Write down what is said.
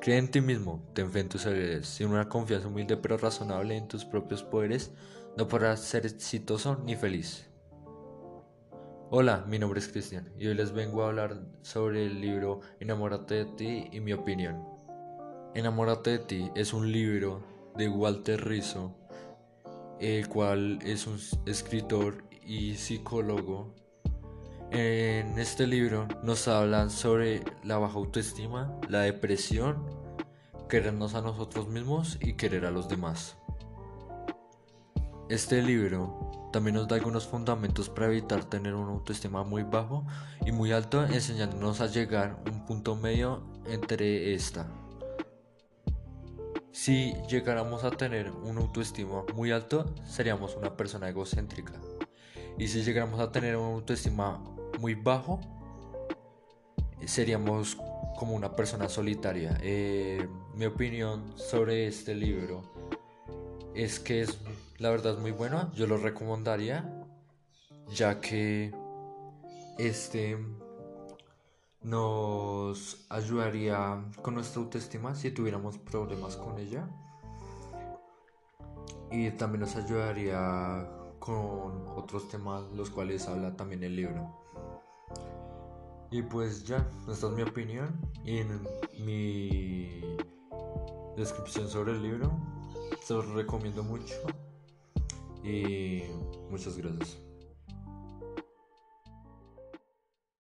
Cree en ti mismo, ten fe en tus sin una confianza humilde pero razonable en tus propios poderes, no podrás ser exitoso ni feliz. Hola, mi nombre es Cristian y hoy les vengo a hablar sobre el libro Enamórate de ti y mi opinión. Enamórate de ti es un libro de Walter Rizzo, el cual es un escritor y psicólogo en este libro nos hablan sobre la baja autoestima, la depresión, querernos a nosotros mismos y querer a los demás. Este libro también nos da algunos fundamentos para evitar tener una autoestima muy bajo y muy alto, enseñándonos a llegar a un punto medio entre esta. Si llegáramos a tener una autoestima muy alto, seríamos una persona egocéntrica. Y si llegáramos a tener una autoestima muy bajo, seríamos como una persona solitaria. Eh, mi opinión sobre este libro es que es la verdad muy bueno, yo lo recomendaría, ya que este nos ayudaría con nuestra autoestima si tuviéramos problemas con ella y también nos ayudaría con otros temas los cuales habla también el libro. Y pues ya, esta es mi opinión y en mi descripción sobre el libro. Se los recomiendo mucho y muchas gracias.